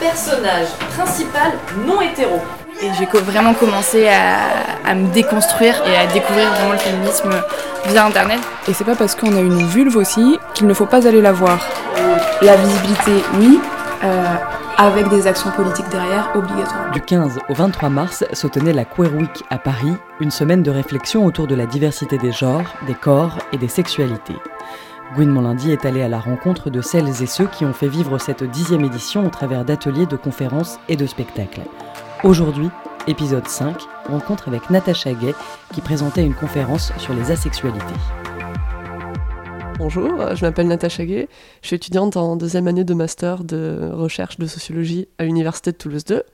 Personnage principal non hétéro. Et j'ai vraiment commencé à, me déconstruire et à découvrir vraiment le féminisme via Internet. Et c'est pas parce qu'on a une vulve aussi qu'il ne faut pas aller la voir. La visibilité, oui. Euh, avec des actions politiques derrière obligatoires. Du 15 au 23 mars se tenait la Queer Week à Paris, une semaine de réflexion autour de la diversité des genres, des corps et des sexualités. Gwyn Monlundi est allée à la rencontre de celles et ceux qui ont fait vivre cette dixième édition au travers d'ateliers, de conférences et de spectacles. Aujourd'hui, épisode 5, rencontre avec Natacha Gay qui présentait une conférence sur les asexualités. Bonjour, je m'appelle Natacha Gay, je suis étudiante en deuxième année de master de recherche de sociologie à l'Université de Toulouse 2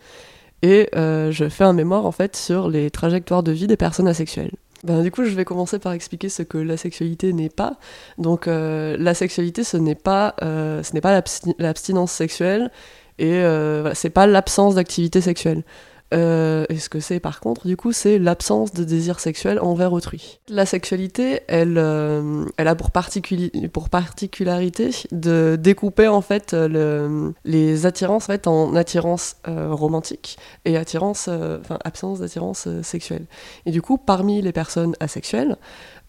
et euh, je fais un mémoire en fait sur les trajectoires de vie des personnes asexuelles. Ben, du coup, je vais commencer par expliquer ce que la sexualité n'est pas. Donc, euh, la sexualité, ce n'est pas, euh, ce n'est pas l'abstinence sexuelle et c'est pas l'absence d'activité sexuelle. Euh, et ce que c'est par contre, du coup, c'est l'absence de désir sexuel envers autrui? La sexualité, elle, euh, elle a pour, pour particularité de découper en fait le, les attirances en, fait, en attirance euh, romantique et attirance, enfin absence d'attirance sexuelle. Et du coup, parmi les personnes asexuelles,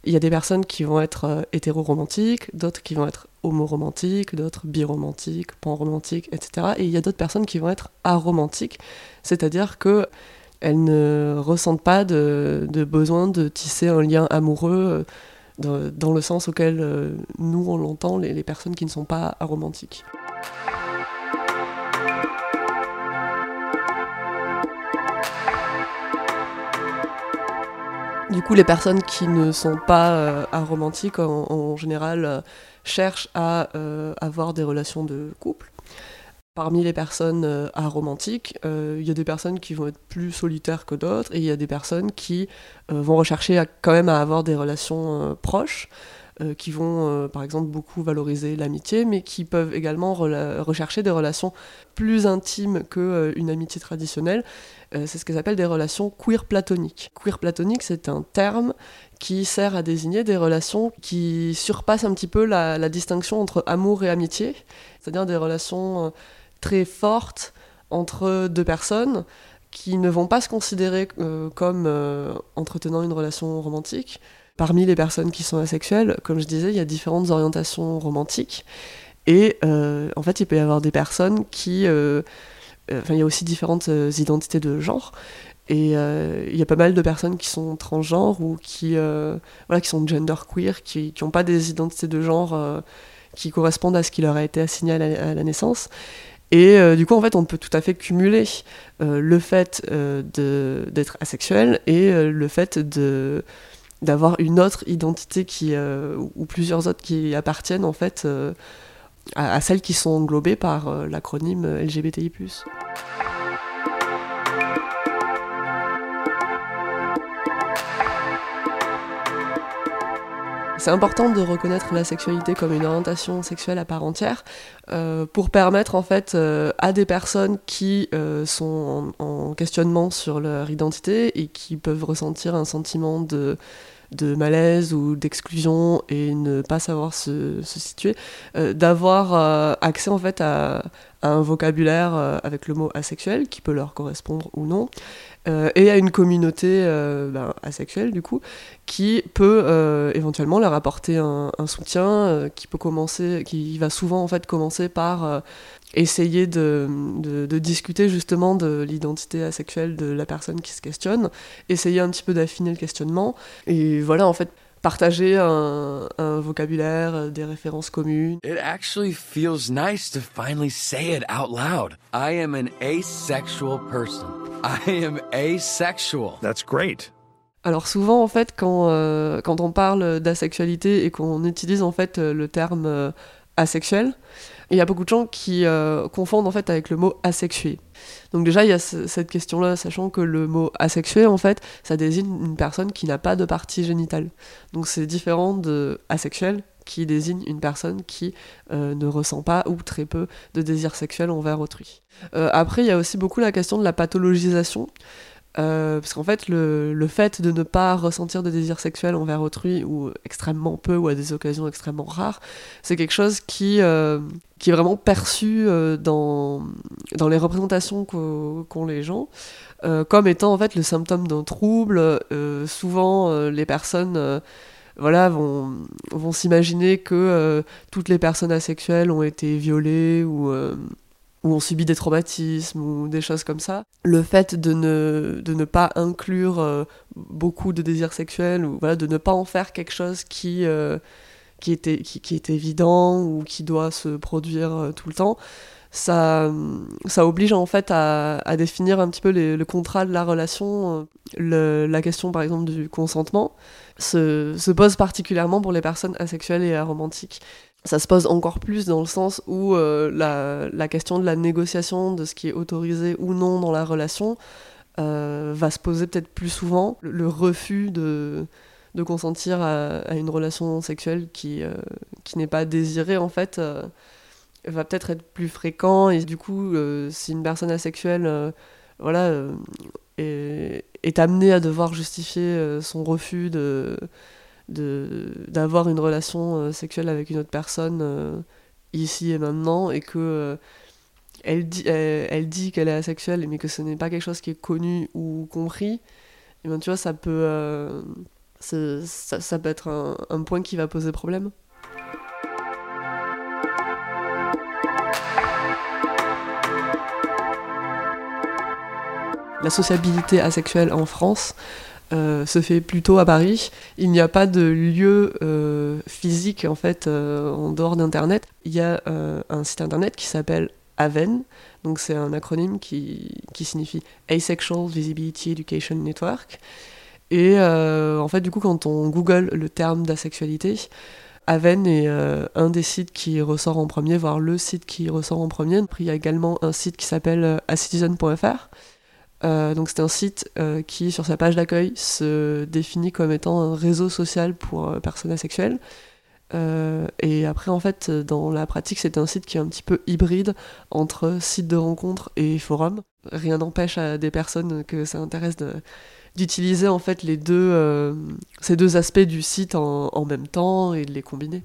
il y a des personnes qui vont être hétéro-romantiques, d'autres qui vont être homoromantiques, d'autres biromantiques, panromantiques, etc. Et il y a d'autres personnes qui vont être aromantiques, c'est-à-dire que elles ne ressentent pas de, besoin de tisser un lien amoureux euh, dans le sens auquel euh, nous on l'entend, les, les personnes qui ne sont pas aromantiques. Du coup, les personnes qui ne sont pas euh, aromantiques, en, général, euh, cherchent à euh, avoir des relations de couple. Parmi les personnes aromantiques, il y a des personnes qui vont être plus solitaires que d'autres, et il y a des personnes qui vont rechercher quand même à avoir des relations proches. Euh, qui vont euh, par exemple beaucoup valoriser l'amitié, mais qui peuvent également rechercher des relations plus intimes qu'une euh, amitié traditionnelle. c'est ce qu'elles appellent des relations queer platoniques. Queer platonique, c'est un terme qui sert à désigner des relations qui surpassent un petit peu la distinction entre amour et amitié, c'est-à-dire des relations très fortes entre deux personnes qui ne vont pas se considérer comme entretenant une relation romantique, Parmi les personnes qui sont asexuelles, comme je disais, il y a différentes orientations romantiques. Et euh, en fait, il peut y avoir des personnes qui... Euh, euh, enfin, il y a aussi différentes identités de genre. Et il y a pas mal de personnes qui sont transgenres ou qui, voilà, qui sont genderqueer, qui n'ont pas des identités de genre qui correspondent à ce qui leur a été assigné à la, naissance. Et du coup, en fait, on peut tout à fait cumuler le fait d'être asexuel et le fait de d'avoir une autre identité qui, euh, ou plusieurs autres qui appartiennent en fait euh, à, celles qui sont englobées par euh, l'acronyme LGBTI. C'est important de reconnaître la sexualité comme une orientation sexuelle à part entière pour permettre en fait à des personnes qui sont en, questionnement sur leur identité et qui peuvent ressentir un sentiment de de malaise ou d'exclusion et ne pas savoir se, situer, euh, d'avoir euh, accès en fait à, un vocabulaire euh, avec le mot asexuel qui peut leur correspondre ou non, et à une communauté ben, asexuelle du coup qui peut éventuellement leur apporter un, un soutien qui peut commencer, qui va souvent en fait commencer par essayer de, de, discuter justement de l'identité asexuelle de la personne qui se questionne, essayer un petit peu d'affiner le questionnement, et voilà, en fait, partager un, un, vocabulaire, des références communes. It actually feels nice to finally say it out loud. I am an asexual person. I am asexual. That's great. Alors souvent en fait quand, euh, quand on parle d'asexualité et qu'on utilise en fait le terme euh, asexuel, il y a beaucoup de gens qui euh, confondent en fait avec le mot asexué. Donc déjà il y a cette question-là, sachant que le mot asexué en fait, ça désigne une personne qui n'a pas de partie génitale. Donc c'est différent de asexuel qui désigne une personne qui euh, ne ressent pas ou très peu de désir sexuel envers autrui. Euh, après il y a aussi beaucoup la question de la pathologisation. Euh, parce qu'en fait, le, fait de ne pas ressentir de désir sexuel envers autrui, ou extrêmement peu, ou à des occasions extrêmement rares, c'est quelque chose qui, euh, est vraiment perçu euh, dans, dans les représentations qu'ont les gens, comme étant en fait le symptôme d'un trouble. souvent, les personnes voilà, vont, vont s'imaginer que toutes les personnes asexuelles ont été violées ou où on subit des traumatismes ou des choses comme ça. Le fait de ne, de ne pas inclure euh, beaucoup de désirs sexuels ou voilà, de ne pas en faire quelque chose qui, euh, qui, est, qui, est évident ou qui doit se produire euh, tout le temps, ça, ça oblige en fait à, à définir un petit peu le contrat de la relation. Le, la question par exemple du consentement se, se pose particulièrement pour les personnes asexuelles et aromantiques ça se pose encore plus dans le sens où euh, la, question de la négociation de ce qui est autorisé ou non dans la relation euh, va se poser peut-être plus souvent. Le, refus de, consentir à, une relation sexuelle qui, euh, qui n'est pas désirée, en fait, va peut-être être plus fréquent. Et du coup, si une personne asexuelle voilà, est, amenée à devoir justifier son refus de d'avoir une relation euh, sexuelle avec une autre personne euh, ici et maintenant et que euh, elle dit, elle, dit qu'elle est asexuelle mais que ce n'est pas quelque chose qui est connu ou compris, et eh bien tu vois, ça peut, ça, ça, peut être un, un, point qui va poser problème. La sociabilité asexuelle en France, euh, se fait plutôt à Paris. Il n'y a pas de lieu euh, physique en fait euh, en dehors d'Internet. Il y a un site internet qui s'appelle AVEN, donc c'est un acronyme qui, qui, signifie Asexual Visibility Education Network. Et en fait, du coup, quand on google le terme d'asexualité, Aven est un des sites qui ressort en premier, voire le site qui ressort en premier. il y a également un site qui s'appelle acitizen.fr euh, donc c'est un site euh, qui, sur sa page d'accueil, se définit comme étant un réseau social pour euh, personnes asexuelles. et après, en fait, dans la pratique, c'est un site qui est un petit peu hybride entre site de rencontre et forum. Rien n'empêche à des personnes que ça intéresse d'utiliser en fait les deux, ces deux aspects du site en, en même temps et de les combiner.